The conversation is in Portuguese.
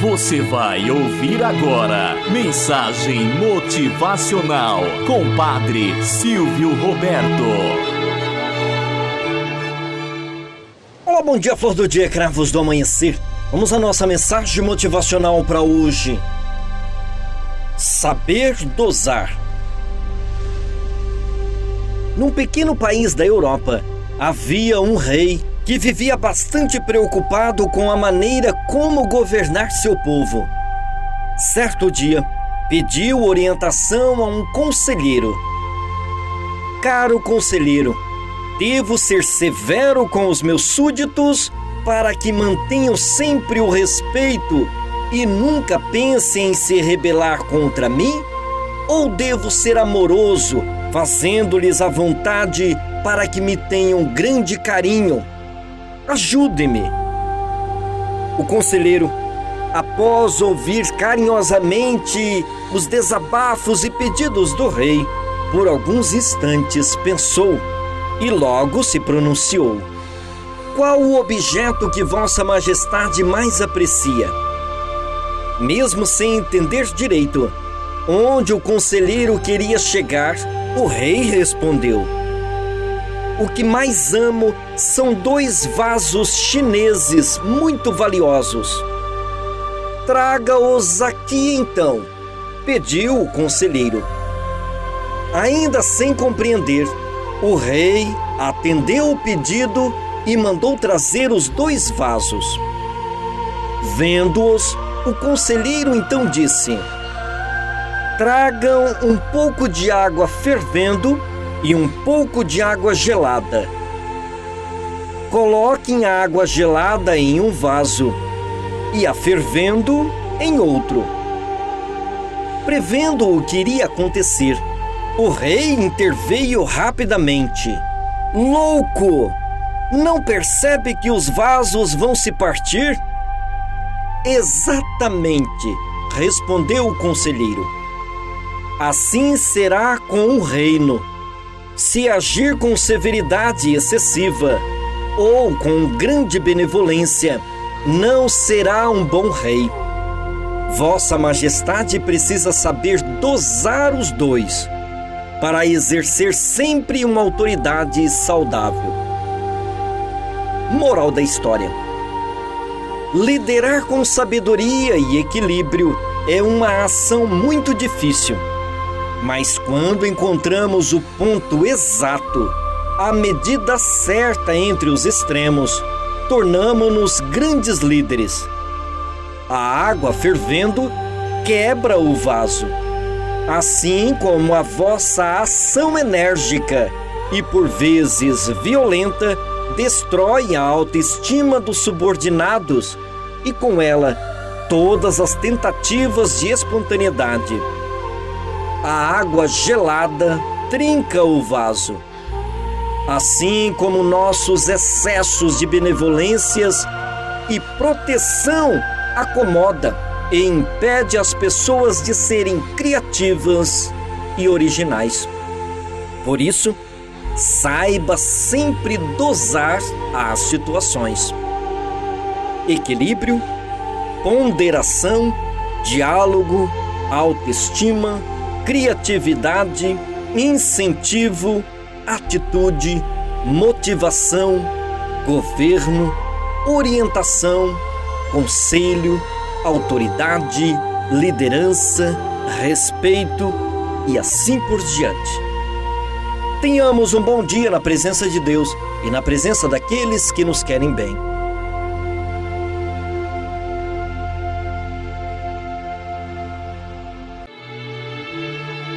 Você vai ouvir agora Mensagem Motivacional com Padre Silvio Roberto. Olá, bom dia, flor do dia, cravos do amanhecer. Vamos à nossa mensagem motivacional para hoje. Saber dosar. Num pequeno país da Europa, havia um rei que vivia bastante preocupado com a maneira como governar seu povo. Certo dia, pediu orientação a um conselheiro. Caro conselheiro, devo ser severo com os meus súditos para que mantenham sempre o respeito e nunca pensem em se rebelar contra mim? Ou devo ser amoroso, fazendo-lhes a vontade para que me tenham grande carinho? Ajude-me. O conselheiro, após ouvir carinhosamente os desabafos e pedidos do rei, por alguns instantes pensou e logo se pronunciou: Qual o objeto que Vossa Majestade mais aprecia? Mesmo sem entender direito onde o conselheiro queria chegar, o rei respondeu: o que mais amo são dois vasos chineses muito valiosos. Traga-os aqui então, pediu o conselheiro. Ainda sem compreender, o rei atendeu o pedido e mandou trazer os dois vasos. Vendo-os, o conselheiro então disse: Tragam um pouco de água fervendo e um pouco de água gelada. Coloquem a água gelada em um vaso e a fervendo em outro. Prevendo o que iria acontecer, o rei interveio rapidamente. Louco! Não percebe que os vasos vão se partir? Exatamente, respondeu o conselheiro. Assim será com o reino se agir com severidade excessiva ou com grande benevolência, não será um bom rei. Vossa Majestade precisa saber dosar os dois para exercer sempre uma autoridade saudável. Moral da história: Liderar com sabedoria e equilíbrio é uma ação muito difícil mas quando encontramos o ponto exato, a medida certa entre os extremos, tornamos-nos grandes líderes. A água fervendo quebra o vaso, assim como a vossa ação enérgica e por vezes violenta destrói a autoestima dos subordinados e com ela todas as tentativas de espontaneidade a água gelada trinca o vaso. Assim como nossos excessos de benevolências e proteção acomoda e impede as pessoas de serem criativas e originais. Por isso, saiba sempre dosar as situações. Equilíbrio, ponderação, diálogo, autoestima, criatividade, incentivo, atitude, motivação, governo, orientação, conselho, autoridade, liderança, respeito e assim por diante. Tenhamos um bom dia na presença de Deus e na presença daqueles que nos querem bem.